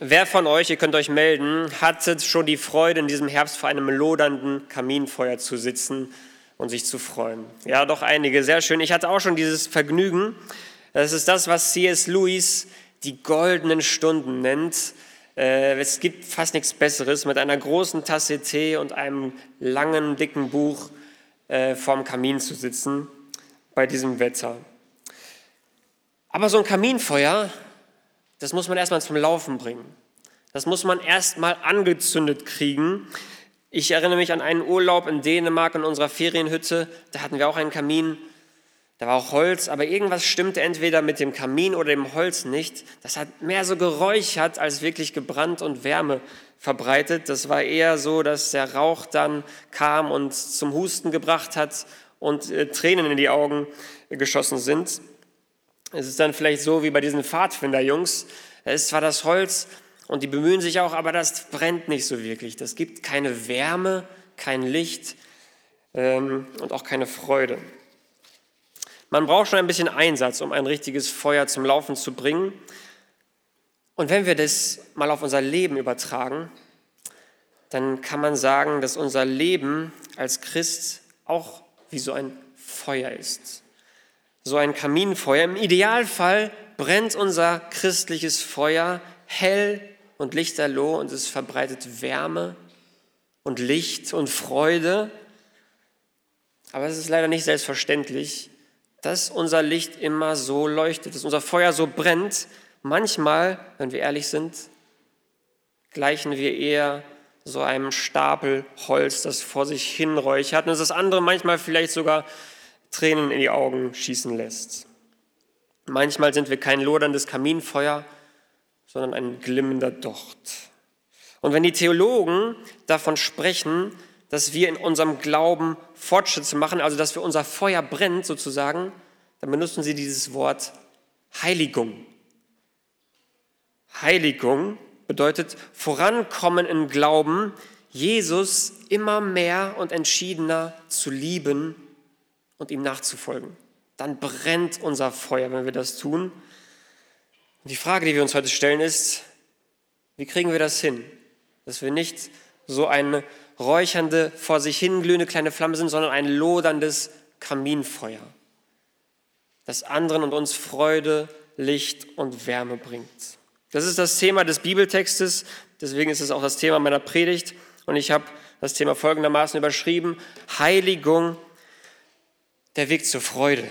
Wer von euch, ihr könnt euch melden, hatte schon die Freude, in diesem Herbst vor einem lodernden Kaminfeuer zu sitzen und sich zu freuen? Ja, doch einige, sehr schön. Ich hatte auch schon dieses Vergnügen. Das ist das, was C.S. Lewis die goldenen Stunden nennt. Äh, es gibt fast nichts Besseres, mit einer großen Tasse Tee und einem langen, dicken Buch äh, vorm Kamin zu sitzen bei diesem Wetter. Aber so ein Kaminfeuer, das muss man erstmal zum Laufen bringen. Das muss man erstmal angezündet kriegen. Ich erinnere mich an einen Urlaub in Dänemark in unserer Ferienhütte. Da hatten wir auch einen Kamin. Da war auch Holz, aber irgendwas stimmte entweder mit dem Kamin oder dem Holz nicht. Das hat mehr so geräuchert als wirklich gebrannt und Wärme verbreitet. Das war eher so, dass der Rauch dann kam und zum Husten gebracht hat und äh, Tränen in die Augen geschossen sind. Es ist dann vielleicht so wie bei diesen Pfadfinder-Jungs. Es ist zwar das Holz und die bemühen sich auch, aber das brennt nicht so wirklich. Das gibt keine Wärme, kein Licht ähm, und auch keine Freude. Man braucht schon ein bisschen Einsatz, um ein richtiges Feuer zum Laufen zu bringen. Und wenn wir das mal auf unser Leben übertragen, dann kann man sagen, dass unser Leben als Christ auch wie so ein Feuer ist. So ein Kaminfeuer. Im Idealfall brennt unser christliches Feuer hell und lichterloh und es verbreitet Wärme und Licht und Freude. Aber es ist leider nicht selbstverständlich, dass unser Licht immer so leuchtet, dass unser Feuer so brennt. Manchmal, wenn wir ehrlich sind, gleichen wir eher so einem Stapel Holz, das vor sich hinräuchert und das andere manchmal vielleicht sogar Tränen in die Augen schießen lässt. Manchmal sind wir kein loderndes Kaminfeuer, sondern ein glimmender Docht. Und wenn die Theologen davon sprechen, dass wir in unserem Glauben Fortschritte machen, also dass wir unser Feuer brennt sozusagen, dann benutzen sie dieses Wort Heiligung. Heiligung bedeutet vorankommen im Glauben, Jesus immer mehr und entschiedener zu lieben und ihm nachzufolgen. Dann brennt unser Feuer, wenn wir das tun. Und die Frage, die wir uns heute stellen, ist, wie kriegen wir das hin, dass wir nicht so eine räuchernde, vor sich hin glühende kleine Flamme sind, sondern ein loderndes Kaminfeuer, das anderen und uns Freude, Licht und Wärme bringt. Das ist das Thema des Bibeltextes, deswegen ist es auch das Thema meiner Predigt und ich habe das Thema folgendermaßen überschrieben, Heiligung, der Weg zur Freude.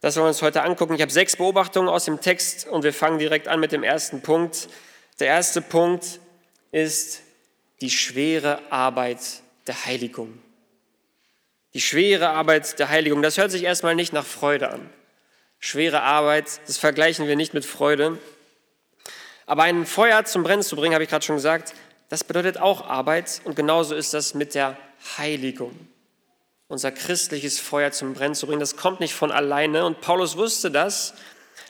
Das wollen wir uns heute angucken. Ich habe sechs Beobachtungen aus dem Text und wir fangen direkt an mit dem ersten Punkt. Der erste Punkt ist die schwere Arbeit der Heiligung. Die schwere Arbeit der Heiligung, das hört sich erstmal nicht nach Freude an. Schwere Arbeit, das vergleichen wir nicht mit Freude. Aber ein Feuer zum Brennen zu bringen, habe ich gerade schon gesagt, das bedeutet auch Arbeit und genauso ist das mit der Heiligung. Unser christliches Feuer zum Brennen zu bringen, das kommt nicht von alleine und Paulus wusste das,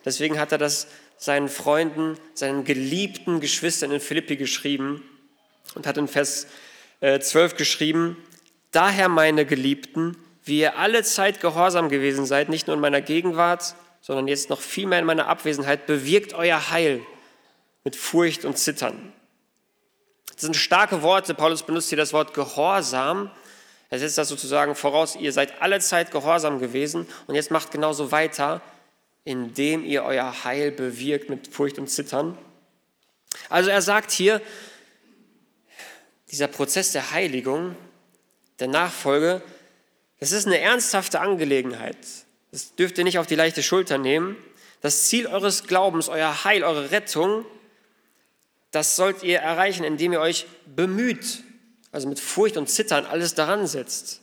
deswegen hat er das seinen Freunden, seinen geliebten Geschwistern in Philippi geschrieben und hat in Vers 12 äh, geschrieben, daher meine Geliebten, wie ihr alle Zeit gehorsam gewesen seid, nicht nur in meiner Gegenwart, sondern jetzt noch viel mehr in meiner Abwesenheit, bewirkt euer Heil mit Furcht und Zittern. Das sind starke Worte. Paulus benutzt hier das Wort Gehorsam. Er setzt das sozusagen voraus, ihr seid alle Zeit gehorsam gewesen und jetzt macht genauso weiter, indem ihr euer Heil bewirkt mit Furcht und Zittern. Also er sagt hier, dieser Prozess der Heiligung, der Nachfolge, das ist eine ernsthafte Angelegenheit. Das dürft ihr nicht auf die leichte Schulter nehmen. Das Ziel eures Glaubens, euer Heil, eure Rettung, das sollt ihr erreichen, indem ihr euch bemüht, also mit Furcht und Zittern alles daran setzt.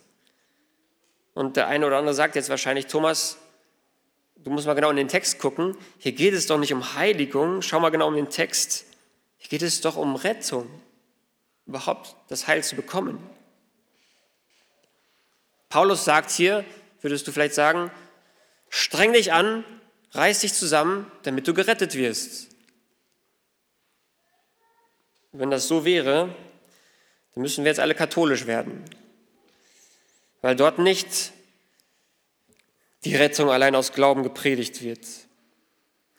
Und der eine oder andere sagt jetzt wahrscheinlich, Thomas, du musst mal genau in den Text gucken. Hier geht es doch nicht um Heiligung. Schau mal genau in den Text. Hier geht es doch um Rettung überhaupt das Heil zu bekommen. Paulus sagt hier, würdest du vielleicht sagen, streng dich an, reiß dich zusammen, damit du gerettet wirst. Wenn das so wäre, dann müssen wir jetzt alle katholisch werden, weil dort nicht die Rettung allein aus Glauben gepredigt wird.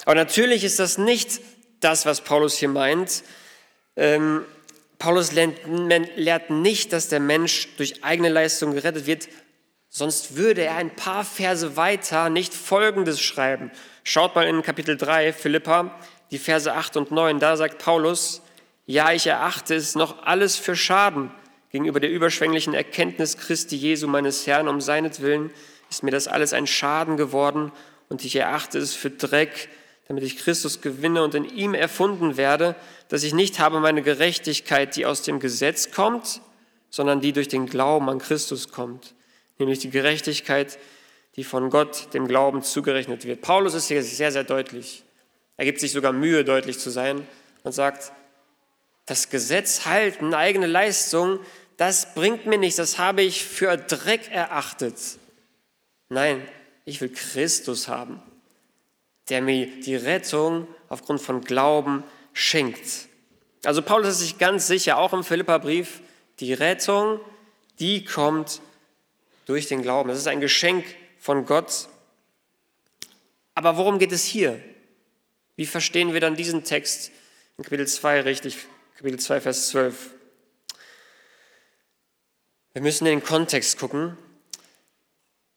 Aber natürlich ist das nicht das, was Paulus hier meint. Ähm, Paulus lehrt nicht, dass der Mensch durch eigene Leistung gerettet wird, sonst würde er ein paar Verse weiter nicht Folgendes schreiben. Schaut mal in Kapitel 3, Philippa, die Verse 8 und 9. Da sagt Paulus, ja, ich erachte es noch alles für Schaden gegenüber der überschwänglichen Erkenntnis Christi Jesu, meines Herrn, um seinetwillen ist mir das alles ein Schaden geworden und ich erachte es für Dreck, damit ich Christus gewinne und in ihm erfunden werde, dass ich nicht habe meine Gerechtigkeit, die aus dem Gesetz kommt, sondern die durch den Glauben an Christus kommt, nämlich die Gerechtigkeit, die von Gott dem Glauben zugerechnet wird. Paulus ist hier sehr, sehr deutlich. Er gibt sich sogar Mühe, deutlich zu sein und sagt, das Gesetz halten, eigene Leistung, das bringt mir nichts, das habe ich für Dreck erachtet. Nein, ich will Christus haben, der mir die Rettung aufgrund von Glauben schenkt. Also Paulus ist sich ganz sicher, auch im Philipperbrief, die Rettung, die kommt durch den Glauben. Das ist ein Geschenk von Gott. Aber worum geht es hier? Wie verstehen wir dann diesen Text in Kapitel 2 richtig? Kapitel 2, Vers 12. Wir müssen in den Kontext gucken.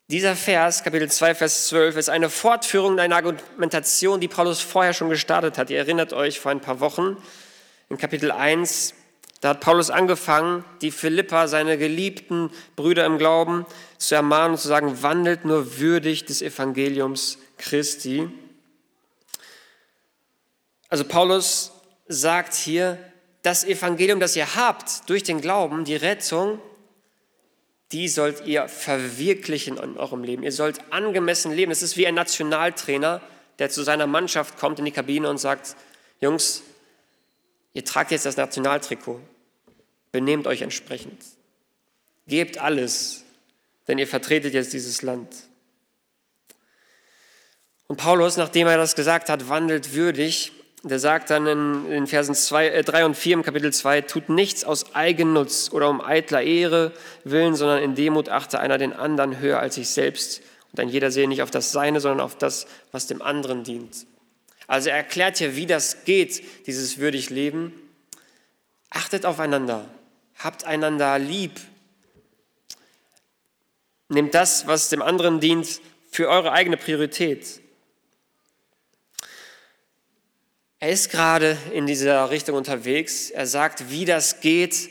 Dieser Vers, Kapitel 2, Vers 12, ist eine Fortführung einer Argumentation, die Paulus vorher schon gestartet hat. Ihr erinnert euch vor ein paar Wochen in Kapitel 1, da hat Paulus angefangen, die Philippa, seine geliebten Brüder im Glauben, zu ermahnen und zu sagen, wandelt nur würdig des Evangeliums Christi. Also Paulus sagt hier, das Evangelium, das ihr habt durch den Glauben, die Rettung, die sollt ihr verwirklichen in eurem Leben. Ihr sollt angemessen leben. Es ist wie ein Nationaltrainer, der zu seiner Mannschaft kommt in die Kabine und sagt, Jungs, ihr tragt jetzt das Nationaltrikot, benehmt euch entsprechend, gebt alles, denn ihr vertretet jetzt dieses Land. Und Paulus, nachdem er das gesagt hat, wandelt würdig, der sagt dann in, in Versen 2, äh, 3 und 4 im Kapitel 2, tut nichts aus Eigennutz oder um eitler Ehre willen, sondern in Demut achte einer den anderen höher als sich selbst. Und ein jeder sehe nicht auf das Seine, sondern auf das, was dem anderen dient. Also er erklärt hier, wie das geht, dieses würdig Leben. Achtet aufeinander, habt einander lieb. Nehmt das, was dem anderen dient, für eure eigene Priorität. Er ist gerade in dieser Richtung unterwegs. Er sagt, wie das geht,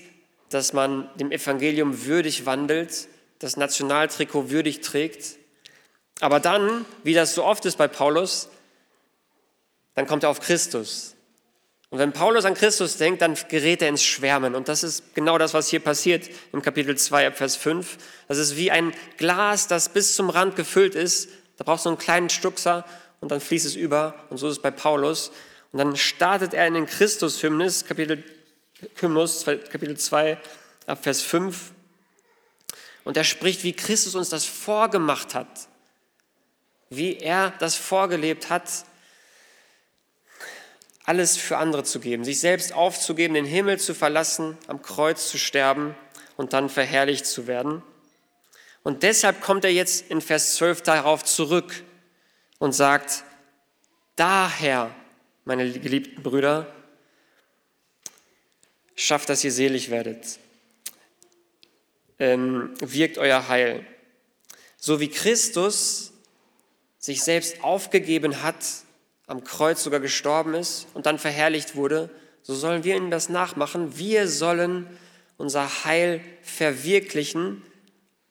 dass man dem Evangelium würdig wandelt, das Nationaltrikot würdig trägt. Aber dann, wie das so oft ist bei Paulus, dann kommt er auf Christus. Und wenn Paulus an Christus denkt, dann gerät er ins Schwärmen. Und das ist genau das, was hier passiert im Kapitel 2, Vers 5. Das ist wie ein Glas, das bis zum Rand gefüllt ist. Da brauchst du einen kleinen Stuckser und dann fließt es über. Und so ist es bei Paulus. Und dann startet er in den Christus-Hymnus, Kapitel, Hymnus, Kapitel 2, ab Vers 5. Und er spricht, wie Christus uns das vorgemacht hat, wie er das vorgelebt hat, alles für andere zu geben, sich selbst aufzugeben, den Himmel zu verlassen, am Kreuz zu sterben und dann verherrlicht zu werden. Und deshalb kommt er jetzt in Vers 12 darauf zurück und sagt, daher meine geliebten Brüder, schafft, dass ihr selig werdet. Ähm, wirkt euer Heil. So wie Christus sich selbst aufgegeben hat, am Kreuz sogar gestorben ist und dann verherrlicht wurde, so sollen wir ihm das nachmachen. Wir sollen unser Heil verwirklichen,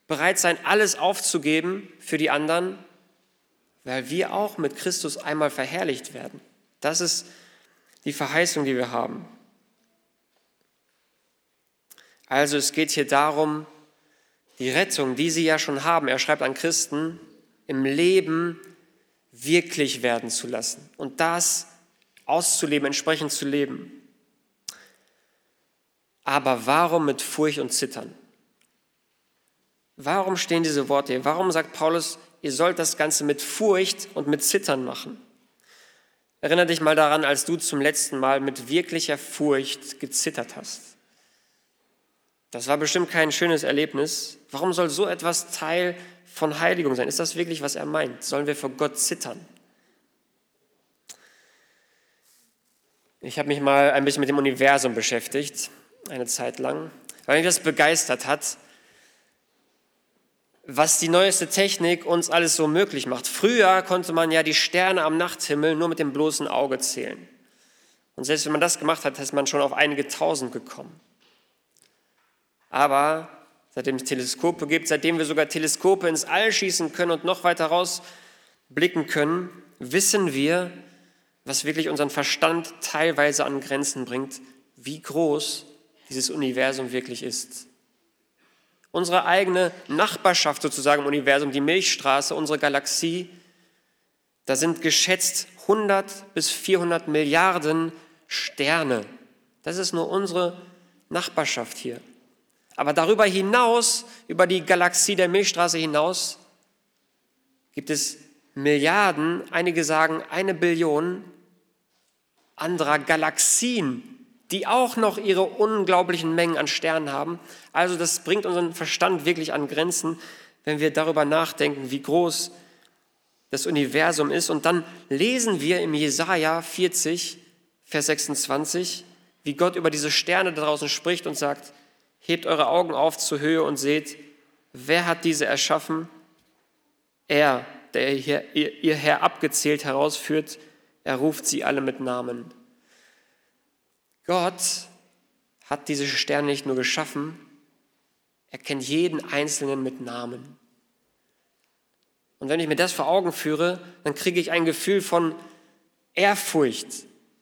bereit sein, alles aufzugeben für die anderen, weil wir auch mit Christus einmal verherrlicht werden. Das ist die Verheißung, die wir haben. Also es geht hier darum, die Rettung, die sie ja schon haben, er schreibt an Christen, im Leben wirklich werden zu lassen und das auszuleben, entsprechend zu leben. Aber warum mit Furcht und Zittern? Warum stehen diese Worte hier? Warum sagt Paulus, ihr sollt das Ganze mit Furcht und mit Zittern machen? Erinnere dich mal daran, als du zum letzten Mal mit wirklicher Furcht gezittert hast. Das war bestimmt kein schönes Erlebnis. Warum soll so etwas Teil von Heiligung sein? Ist das wirklich, was er meint? Sollen wir vor Gott zittern? Ich habe mich mal ein bisschen mit dem Universum beschäftigt, eine Zeit lang, weil mich das begeistert hat, was die neueste Technik uns alles so möglich macht. Früher konnte man ja die Sterne am Nachthimmel nur mit dem bloßen Auge zählen. Und selbst wenn man das gemacht hat, ist man schon auf einige Tausend gekommen. Aber seitdem es Teleskope gibt, seitdem wir sogar Teleskope ins All schießen können und noch weiter rausblicken können, wissen wir, was wirklich unseren Verstand teilweise an Grenzen bringt, wie groß dieses Universum wirklich ist. Unsere eigene Nachbarschaft sozusagen im Universum, die Milchstraße, unsere Galaxie, da sind geschätzt 100 bis 400 Milliarden Sterne. Das ist nur unsere Nachbarschaft hier. Aber darüber hinaus, über die Galaxie der Milchstraße hinaus, gibt es Milliarden, einige sagen eine Billion anderer Galaxien, die auch noch ihre unglaublichen Mengen an Sternen haben. Also das bringt unseren Verstand wirklich an Grenzen, wenn wir darüber nachdenken, wie groß das Universum ist. Und dann lesen wir im Jesaja 40, Vers 26, wie Gott über diese Sterne da draußen spricht und sagt, hebt eure Augen auf zur Höhe und seht, wer hat diese erschaffen? Er, der ihr, ihr Herr abgezählt herausführt, er ruft sie alle mit Namen. Gott hat diese Sterne nicht nur geschaffen, er kennt jeden einzelnen mit Namen. Und wenn ich mir das vor Augen führe, dann kriege ich ein Gefühl von Ehrfurcht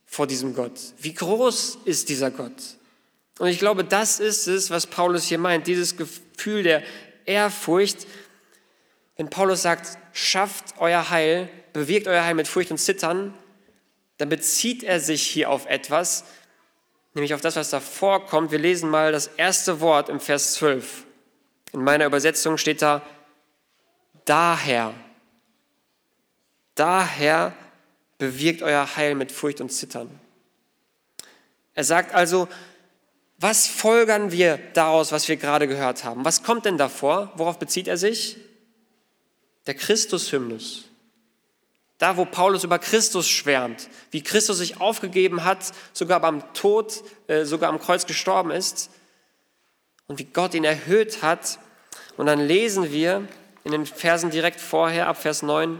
vor diesem Gott. Wie groß ist dieser Gott? Und ich glaube, das ist es, was Paulus hier meint, dieses Gefühl der Ehrfurcht. Wenn Paulus sagt, schafft euer Heil, bewirkt euer Heil mit Furcht und Zittern, dann bezieht er sich hier auf etwas, nämlich auf das, was da vorkommt. Wir lesen mal das erste Wort im Vers 12. In meiner Übersetzung steht da, daher. Daher bewirkt euer Heil mit Furcht und Zittern. Er sagt also, was folgern wir daraus, was wir gerade gehört haben? Was kommt denn davor? Worauf bezieht er sich? Der Christus-Hymnus. Da, wo Paulus über Christus schwärmt, wie Christus sich aufgegeben hat, sogar beim Tod, äh, sogar am Kreuz gestorben ist und wie Gott ihn erhöht hat. Und dann lesen wir in den Versen direkt vorher, ab Vers 9,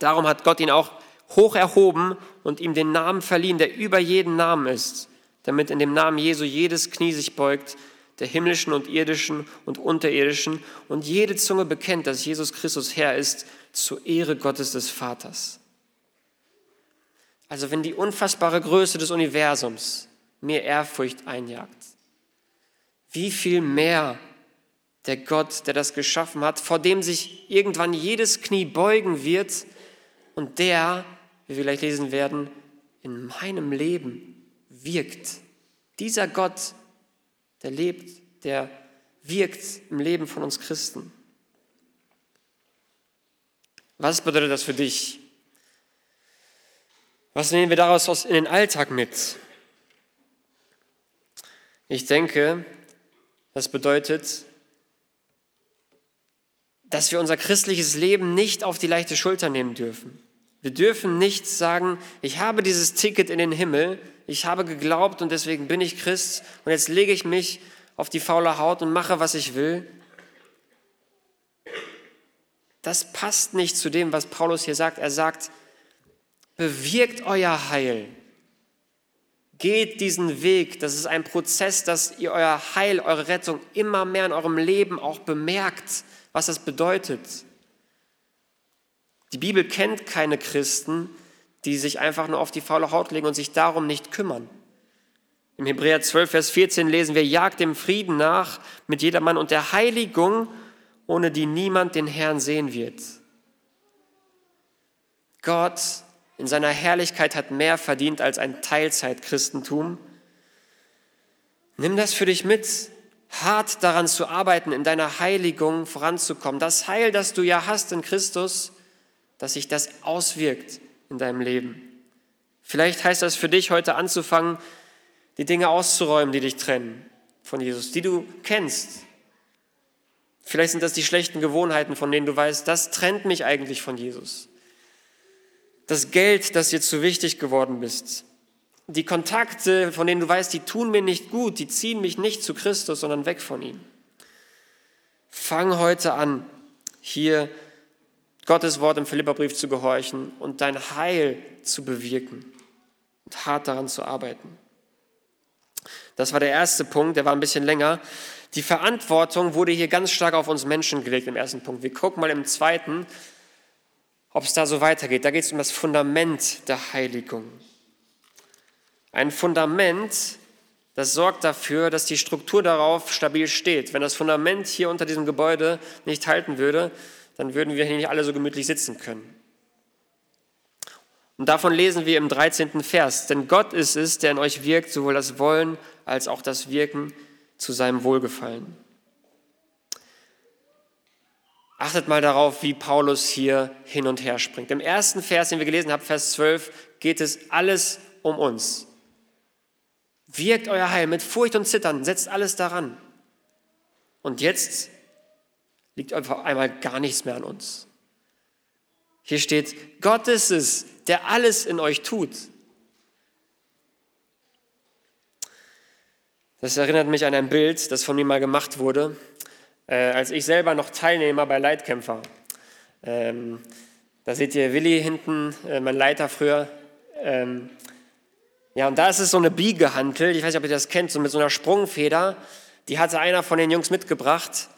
darum hat Gott ihn auch hoch erhoben und ihm den Namen verliehen, der über jeden Namen ist, damit in dem Namen Jesu jedes Knie sich beugt, der himmlischen und irdischen und unterirdischen, und jede Zunge bekennt, dass Jesus Christus Herr ist, zur Ehre Gottes des Vaters. Also wenn die unfassbare Größe des Universums mir Ehrfurcht einjagt, wie viel mehr der Gott, der das geschaffen hat, vor dem sich irgendwann jedes Knie beugen wird und der, wie wir gleich lesen werden, in meinem Leben wirkt. Dieser Gott, der lebt, der wirkt im Leben von uns Christen. Was bedeutet das für dich? Was nehmen wir daraus in den Alltag mit? Ich denke, das bedeutet, dass wir unser christliches Leben nicht auf die leichte Schulter nehmen dürfen. Wir dürfen nicht sagen, ich habe dieses Ticket in den Himmel, ich habe geglaubt und deswegen bin ich Christ und jetzt lege ich mich auf die faule Haut und mache, was ich will. Das passt nicht zu dem, was Paulus hier sagt. Er sagt, bewirkt euer Heil. Geht diesen Weg. Das ist ein Prozess, dass ihr euer Heil, eure Rettung immer mehr in eurem Leben auch bemerkt, was das bedeutet. Die Bibel kennt keine Christen, die sich einfach nur auf die faule Haut legen und sich darum nicht kümmern. Im Hebräer 12, Vers 14 lesen wir, jagt dem Frieden nach mit jedermann und der Heiligung, ohne die niemand den Herrn sehen wird. Gott in seiner Herrlichkeit hat mehr verdient als ein Teilzeitchristentum. Nimm das für dich mit, hart daran zu arbeiten, in deiner Heiligung voranzukommen. Das Heil, das du ja hast in Christus, dass sich das auswirkt in deinem Leben. Vielleicht heißt das für dich heute anzufangen, die Dinge auszuräumen, die dich trennen von Jesus, die du kennst. Vielleicht sind das die schlechten Gewohnheiten, von denen du weißt, das trennt mich eigentlich von Jesus. Das Geld, das dir zu wichtig geworden bist. die Kontakte, von denen du weißt, die tun mir nicht gut, die ziehen mich nicht zu Christus, sondern weg von ihm. Fang heute an, hier Gottes Wort im Philipperbrief zu gehorchen und dein Heil zu bewirken und hart daran zu arbeiten. Das war der erste Punkt, der war ein bisschen länger. Die Verantwortung wurde hier ganz stark auf uns Menschen gelegt im ersten Punkt. Wir gucken mal im zweiten, ob es da so weitergeht. Da geht es um das Fundament der Heiligung. Ein Fundament, das sorgt dafür, dass die Struktur darauf stabil steht. Wenn das Fundament hier unter diesem Gebäude nicht halten würde, dann würden wir hier nicht alle so gemütlich sitzen können. Und davon lesen wir im 13. Vers. Denn Gott ist es, der in euch wirkt, sowohl das Wollen als auch das Wirken zu seinem Wohlgefallen. Achtet mal darauf, wie Paulus hier hin und her springt. Im ersten Vers, den wir gelesen haben, Vers 12, geht es alles um uns. Wirkt euer Heil mit Furcht und Zittern, setzt alles daran. Und jetzt liegt einfach einmal gar nichts mehr an uns. Hier steht, Gott ist es, der alles in euch tut. Das erinnert mich an ein Bild, das von mir mal gemacht wurde, äh, als ich selber noch Teilnehmer bei Leitkämpfer. Ähm, da seht ihr Willi hinten, äh, mein Leiter früher. Ähm, ja, und da ist es so eine Biegehantel, ich weiß nicht, ob ihr das kennt, so mit so einer Sprungfeder. Die hatte einer von den Jungs mitgebracht.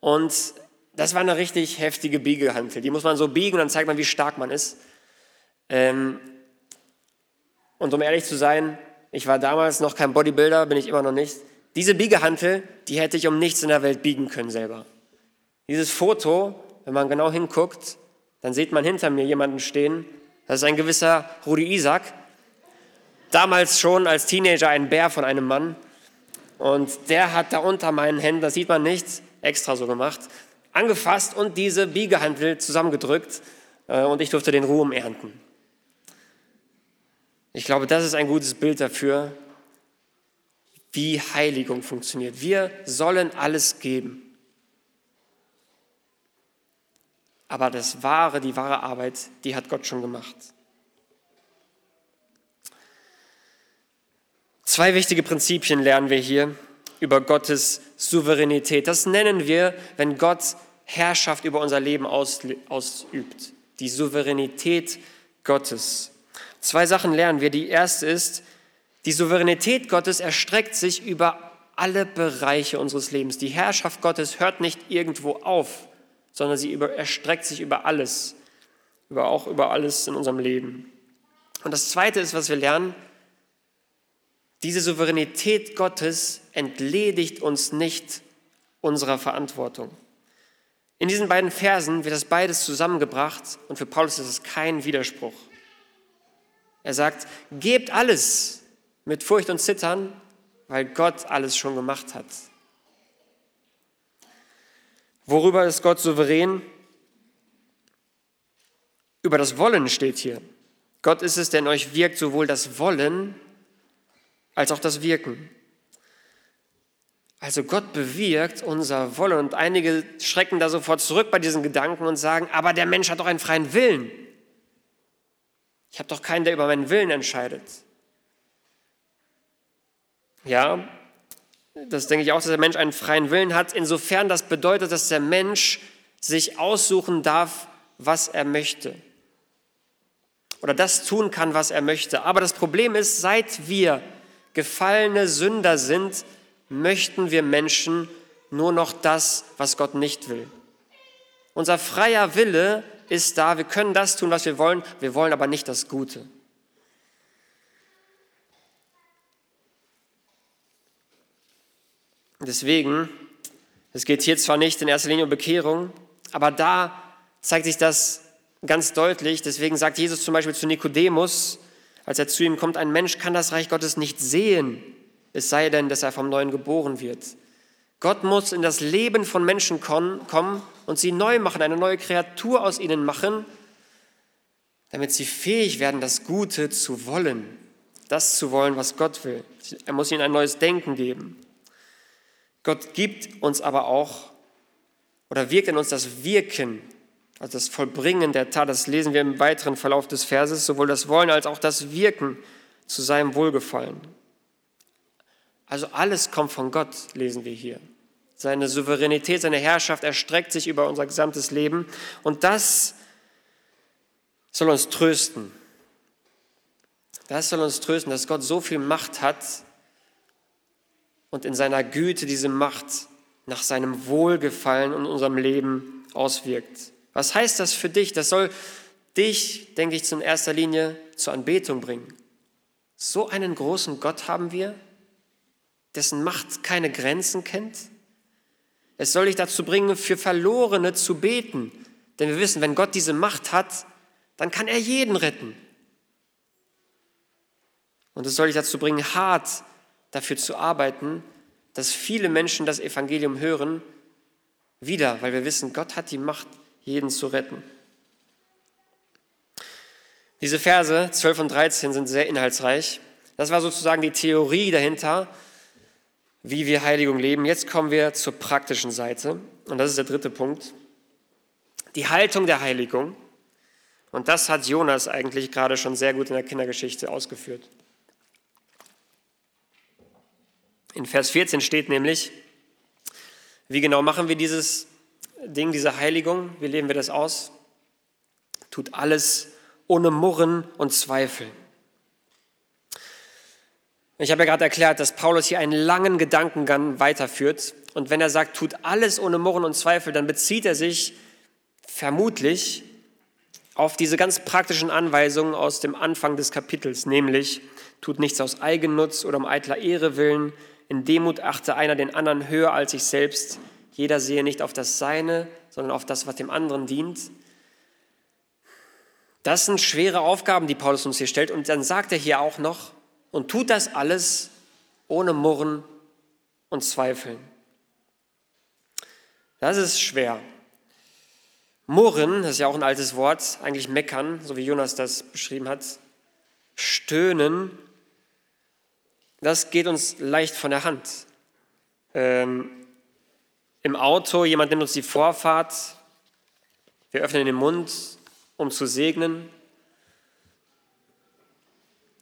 Und das war eine richtig heftige Biegehantel. Die muss man so biegen und dann zeigt man, wie stark man ist. Ähm, und um ehrlich zu sein, ich war damals noch kein Bodybuilder, bin ich immer noch nicht. Diese Biegehantel, die hätte ich um nichts in der Welt biegen können selber. Dieses Foto, wenn man genau hinguckt, dann sieht man hinter mir jemanden stehen. Das ist ein gewisser Rudi Isaac. Damals schon als Teenager ein Bär von einem Mann. Und der hat da unter meinen Händen, das sieht man nicht, extra so gemacht, angefasst und diese Biegehandel zusammengedrückt. Äh, und ich durfte den Ruhm ernten. Ich glaube, das ist ein gutes Bild dafür, wie Heiligung funktioniert. Wir sollen alles geben. Aber das wahre, die wahre Arbeit, die hat Gott schon gemacht. Zwei wichtige Prinzipien lernen wir hier über Gottes Souveränität. Das nennen wir, wenn Gott Herrschaft über unser Leben ausübt. Die Souveränität Gottes. Zwei Sachen lernen wir. Die erste ist, die Souveränität Gottes erstreckt sich über alle Bereiche unseres Lebens. Die Herrschaft Gottes hört nicht irgendwo auf, sondern sie erstreckt sich über alles, über, auch über alles in unserem Leben. Und das Zweite ist, was wir lernen, diese Souveränität Gottes entledigt uns nicht unserer Verantwortung. In diesen beiden Versen wird das beides zusammengebracht und für Paulus ist es kein Widerspruch. Er sagt, gebt alles mit Furcht und Zittern, weil Gott alles schon gemacht hat. Worüber ist Gott souverän? Über das Wollen steht hier. Gott ist es, der in euch wirkt, sowohl das Wollen als auch das Wirken. Also Gott bewirkt unser Wollen und einige schrecken da sofort zurück bei diesen Gedanken und sagen, aber der Mensch hat doch einen freien Willen. Ich habe doch keinen, der über meinen Willen entscheidet. Ja, das denke ich auch, dass der Mensch einen freien Willen hat, insofern das bedeutet, dass der Mensch sich aussuchen darf, was er möchte. Oder das tun kann, was er möchte. Aber das Problem ist, seit wir gefallene Sünder sind, möchten wir Menschen nur noch das, was Gott nicht will. Unser freier Wille ist da, wir können das tun, was wir wollen, wir wollen aber nicht das Gute. Deswegen, es geht hier zwar nicht in erster Linie um Bekehrung, aber da zeigt sich das ganz deutlich. Deswegen sagt Jesus zum Beispiel zu Nikodemus, als er zu ihm kommt, ein Mensch kann das Reich Gottes nicht sehen, es sei denn, dass er vom Neuen geboren wird. Gott muss in das Leben von Menschen kommen und sie neu machen, eine neue Kreatur aus ihnen machen, damit sie fähig werden, das Gute zu wollen, das zu wollen, was Gott will. Er muss ihnen ein neues Denken geben. Gott gibt uns aber auch oder wirkt in uns das Wirken, also das Vollbringen der Tat. Das lesen wir im weiteren Verlauf des Verses, sowohl das Wollen als auch das Wirken zu seinem Wohlgefallen. Also alles kommt von Gott, lesen wir hier. Seine Souveränität, seine Herrschaft erstreckt sich über unser gesamtes Leben. Und das soll uns trösten. Das soll uns trösten, dass Gott so viel Macht hat und in seiner Güte diese Macht nach seinem Wohlgefallen in unserem Leben auswirkt. Was heißt das für dich? Das soll dich, denke ich, in erster Linie zur Anbetung bringen. So einen großen Gott haben wir, dessen Macht keine Grenzen kennt. Es soll dich dazu bringen, für Verlorene zu beten. Denn wir wissen, wenn Gott diese Macht hat, dann kann er jeden retten. Und es soll dich dazu bringen, hart dafür zu arbeiten, dass viele Menschen das Evangelium hören, wieder, weil wir wissen, Gott hat die Macht, jeden zu retten. Diese Verse 12 und 13 sind sehr inhaltsreich. Das war sozusagen die Theorie dahinter, wie wir Heiligung leben. Jetzt kommen wir zur praktischen Seite. Und das ist der dritte Punkt. Die Haltung der Heiligung. Und das hat Jonas eigentlich gerade schon sehr gut in der Kindergeschichte ausgeführt. In Vers 14 steht nämlich, wie genau machen wir dieses Ding, diese Heiligung? Wie leben wir das aus? Tut alles ohne Murren und Zweifel. Ich habe ja gerade erklärt, dass Paulus hier einen langen Gedankengang weiterführt. Und wenn er sagt, tut alles ohne Murren und Zweifel, dann bezieht er sich vermutlich auf diese ganz praktischen Anweisungen aus dem Anfang des Kapitels, nämlich tut nichts aus Eigennutz oder um eitler Ehre willen, in Demut achte einer den anderen höher als sich selbst, jeder sehe nicht auf das Seine, sondern auf das, was dem anderen dient. Das sind schwere Aufgaben, die Paulus uns hier stellt. Und dann sagt er hier auch noch, und tut das alles ohne Murren und Zweifeln. Das ist schwer. Murren, das ist ja auch ein altes Wort, eigentlich meckern, so wie Jonas das beschrieben hat. Stöhnen, das geht uns leicht von der Hand. Ähm, Im Auto, jemand nimmt uns die Vorfahrt, wir öffnen den Mund um zu segnen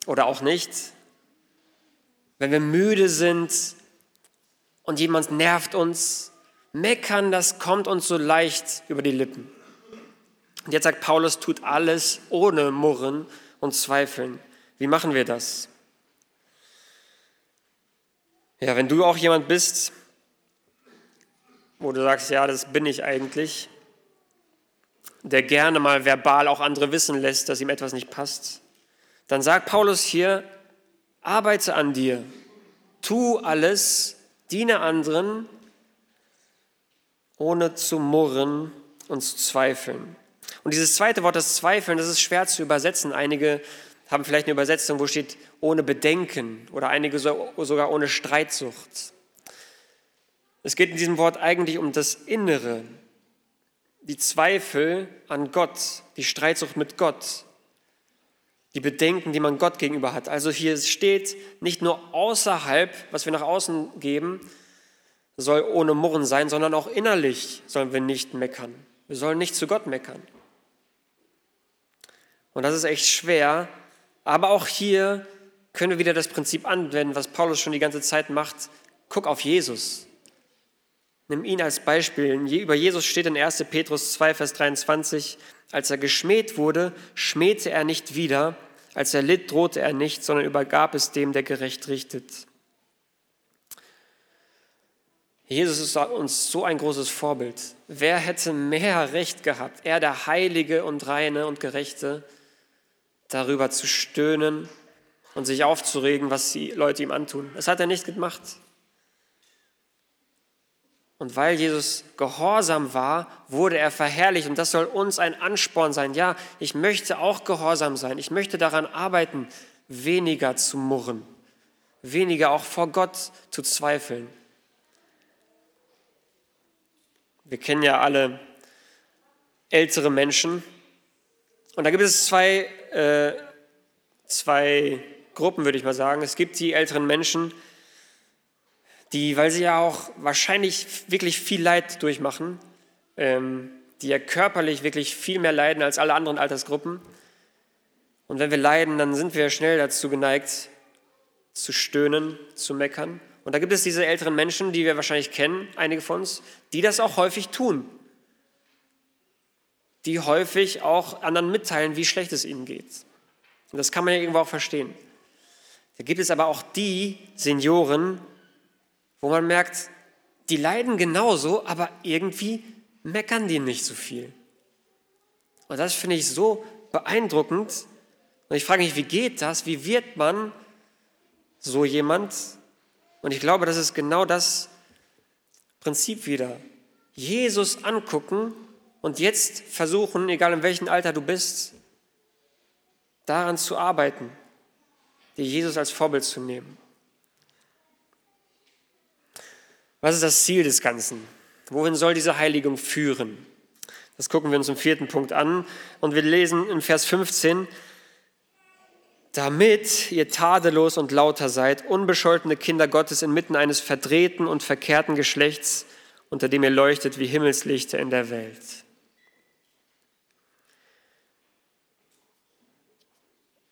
oder auch nicht. Wenn wir müde sind und jemand nervt uns, meckern, das kommt uns so leicht über die Lippen. Und jetzt sagt Paulus, tut alles ohne Murren und Zweifeln. Wie machen wir das? Ja, wenn du auch jemand bist, wo du sagst, ja, das bin ich eigentlich, der gerne mal verbal auch andere wissen lässt, dass ihm etwas nicht passt, dann sagt Paulus hier, arbeite an dir, tu alles, diene anderen, ohne zu murren und zu zweifeln. Und dieses zweite Wort, das Zweifeln, das ist schwer zu übersetzen. Einige haben vielleicht eine Übersetzung, wo steht ohne Bedenken oder einige sogar ohne Streitsucht. Es geht in diesem Wort eigentlich um das Innere, die Zweifel an Gott, die Streitsucht mit Gott, die Bedenken, die man Gott gegenüber hat. Also hier steht nicht nur außerhalb, was wir nach außen geben, soll ohne Murren sein, sondern auch innerlich sollen wir nicht meckern. Wir sollen nicht zu Gott meckern. Und das ist echt schwer, aber auch hier können wir wieder das Prinzip anwenden, was Paulus schon die ganze Zeit macht. Guck auf Jesus. Nimm ihn als Beispiel. Über Jesus steht in 1. Petrus 2, Vers 23, als er geschmäht wurde, schmähte er nicht wieder, als er litt, drohte er nicht, sondern übergab es dem, der gerecht richtet. Jesus ist uns so ein großes Vorbild. Wer hätte mehr Recht gehabt, er der Heilige und Reine und Gerechte, darüber zu stöhnen und sich aufzuregen, was die Leute ihm antun? Das hat er nicht gemacht. Und weil Jesus gehorsam war, wurde er verherrlicht. Und das soll uns ein Ansporn sein. Ja, ich möchte auch gehorsam sein. Ich möchte daran arbeiten, weniger zu murren, weniger auch vor Gott zu zweifeln. Wir kennen ja alle ältere Menschen. Und da gibt es zwei, äh, zwei Gruppen, würde ich mal sagen. Es gibt die älteren Menschen, die, weil sie ja auch wahrscheinlich wirklich viel Leid durchmachen, ähm, die ja körperlich wirklich viel mehr leiden als alle anderen Altersgruppen. Und wenn wir leiden, dann sind wir schnell dazu geneigt, zu stöhnen, zu meckern. Und da gibt es diese älteren Menschen, die wir wahrscheinlich kennen, einige von uns, die das auch häufig tun. Die häufig auch anderen mitteilen, wie schlecht es ihnen geht. Und das kann man ja irgendwo auch verstehen. Da gibt es aber auch die Senioren, wo man merkt, die leiden genauso, aber irgendwie meckern die nicht so viel. Und das finde ich so beeindruckend. Und ich frage mich, wie geht das? Wie wird man so jemand? Und ich glaube, das ist genau das Prinzip wieder. Jesus angucken und jetzt versuchen, egal in welchem Alter du bist, daran zu arbeiten, dir Jesus als Vorbild zu nehmen. Was ist das Ziel des Ganzen? Wohin soll diese Heiligung führen? Das gucken wir uns im vierten Punkt an und wir lesen in Vers 15, damit ihr tadellos und lauter seid, unbescholtene Kinder Gottes inmitten eines verdrehten und verkehrten Geschlechts, unter dem ihr leuchtet wie Himmelslichter in der Welt.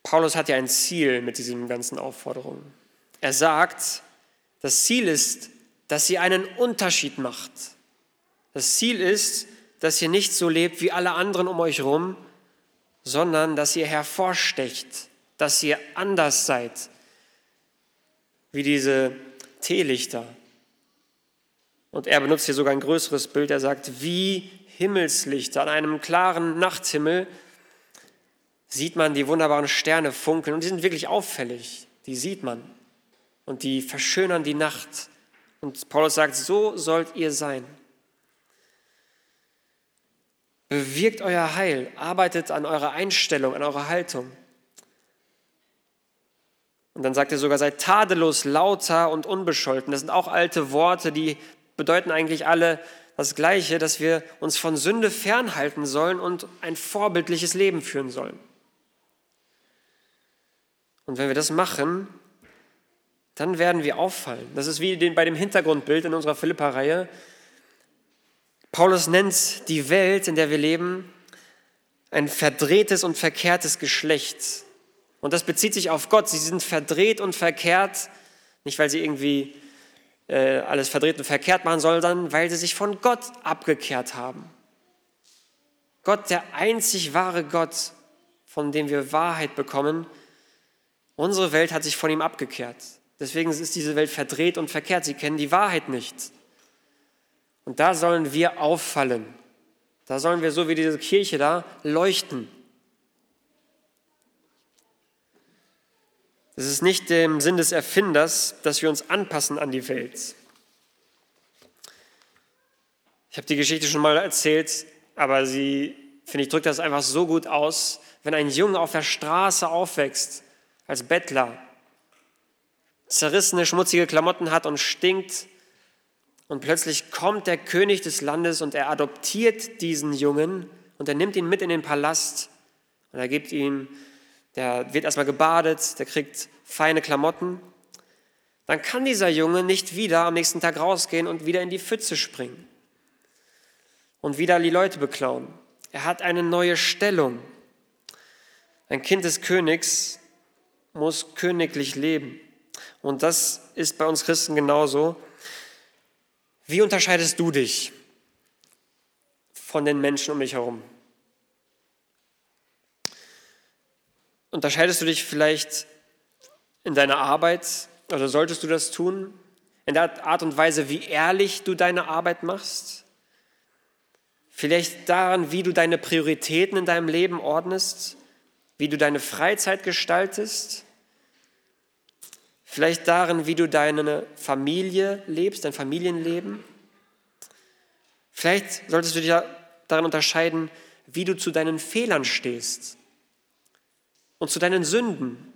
Paulus hat ja ein Ziel mit diesen ganzen Aufforderungen. Er sagt, das Ziel ist, dass ihr einen Unterschied macht. Das Ziel ist, dass ihr nicht so lebt wie alle anderen um euch herum, sondern dass ihr hervorstecht, dass ihr anders seid, wie diese Teelichter. Und er benutzt hier sogar ein größeres Bild. Er sagt, wie Himmelslichter an einem klaren Nachthimmel sieht man die wunderbaren Sterne funkeln und die sind wirklich auffällig. Die sieht man und die verschönern die Nacht. Und Paulus sagt, so sollt ihr sein. Bewirkt euer Heil, arbeitet an eurer Einstellung, an eurer Haltung. Und dann sagt er sogar, seid tadellos, lauter und unbescholten. Das sind auch alte Worte, die bedeuten eigentlich alle das Gleiche, dass wir uns von Sünde fernhalten sollen und ein vorbildliches Leben führen sollen. Und wenn wir das machen, dann werden wir auffallen. Das ist wie bei dem Hintergrundbild in unserer Philippa-Reihe. Paulus nennt die Welt, in der wir leben, ein verdrehtes und verkehrtes Geschlecht. Und das bezieht sich auf Gott. Sie sind verdreht und verkehrt, nicht weil sie irgendwie äh, alles verdreht und verkehrt machen, sondern weil sie sich von Gott abgekehrt haben. Gott, der einzig wahre Gott, von dem wir Wahrheit bekommen, unsere Welt hat sich von ihm abgekehrt. Deswegen ist diese Welt verdreht und verkehrt. Sie kennen die Wahrheit nicht. Und da sollen wir auffallen. Da sollen wir so wie diese Kirche da leuchten. Es ist nicht im Sinn des Erfinders, dass wir uns anpassen an die Welt. Ich habe die Geschichte schon mal erzählt, aber sie, finde ich, drückt das einfach so gut aus, wenn ein Junge auf der Straße aufwächst, als Bettler, zerrissene, schmutzige Klamotten hat und stinkt, und plötzlich kommt der König des Landes und er adoptiert diesen Jungen und er nimmt ihn mit in den Palast und er gibt ihm, der wird erstmal gebadet, der kriegt feine Klamotten. Dann kann dieser Junge nicht wieder am nächsten Tag rausgehen und wieder in die Pfütze springen und wieder die Leute beklauen. Er hat eine neue Stellung. Ein Kind des Königs muss königlich leben. Und das ist bei uns Christen genauso. Wie unterscheidest du dich von den Menschen um dich herum? Unterscheidest du dich vielleicht in deiner Arbeit oder solltest du das tun? In der Art und Weise, wie ehrlich du deine Arbeit machst? Vielleicht daran, wie du deine Prioritäten in deinem Leben ordnest? Wie du deine Freizeit gestaltest? Vielleicht darin, wie du deine Familie lebst, dein Familienleben. Vielleicht solltest du dich darin unterscheiden, wie du zu deinen Fehlern stehst und zu deinen Sünden.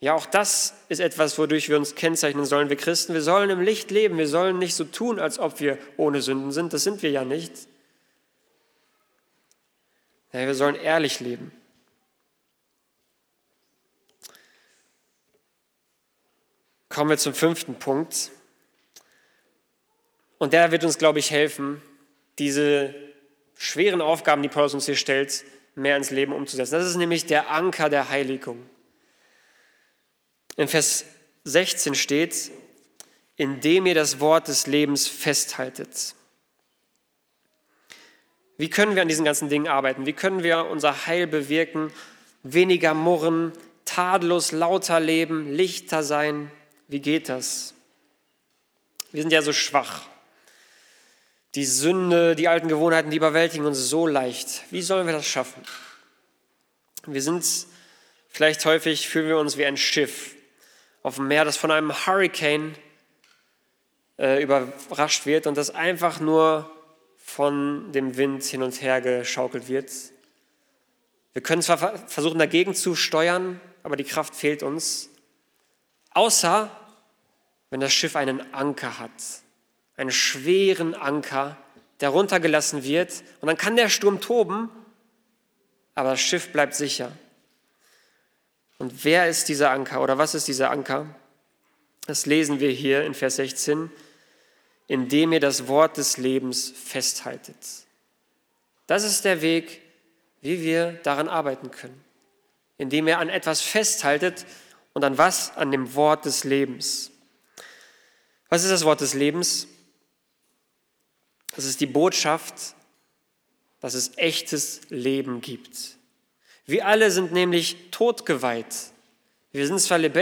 Ja, auch das ist etwas, wodurch wir uns kennzeichnen sollen, wir Christen. Wir sollen im Licht leben. Wir sollen nicht so tun, als ob wir ohne Sünden sind. Das sind wir ja nicht. Ja, wir sollen ehrlich leben. Kommen wir zum fünften Punkt. Und der wird uns, glaube ich, helfen, diese schweren Aufgaben, die Paulus uns hier stellt, mehr ins Leben umzusetzen. Das ist nämlich der Anker der Heiligung. In Vers 16 steht, indem ihr das Wort des Lebens festhaltet. Wie können wir an diesen ganzen Dingen arbeiten? Wie können wir unser Heil bewirken? Weniger murren, tadellos lauter leben, lichter sein. Wie geht das? Wir sind ja so schwach. Die Sünde, die alten Gewohnheiten, die überwältigen uns so leicht. Wie sollen wir das schaffen? Wir sind vielleicht häufig, fühlen wir uns wie ein Schiff auf dem Meer, das von einem Hurricane äh, überrascht wird und das einfach nur von dem Wind hin und her geschaukelt wird. Wir können zwar versuchen, dagegen zu steuern, aber die Kraft fehlt uns. Außer wenn das Schiff einen Anker hat, einen schweren Anker, der runtergelassen wird. Und dann kann der Sturm toben, aber das Schiff bleibt sicher. Und wer ist dieser Anker oder was ist dieser Anker? Das lesen wir hier in Vers 16, indem ihr das Wort des Lebens festhaltet. Das ist der Weg, wie wir daran arbeiten können. Indem ihr an etwas festhaltet und an was? An dem Wort des Lebens. Was ist das Wort des Lebens? Das ist die Botschaft, dass es echtes Leben gibt. Wir alle sind nämlich totgeweiht. Wir sind zwar lebendig,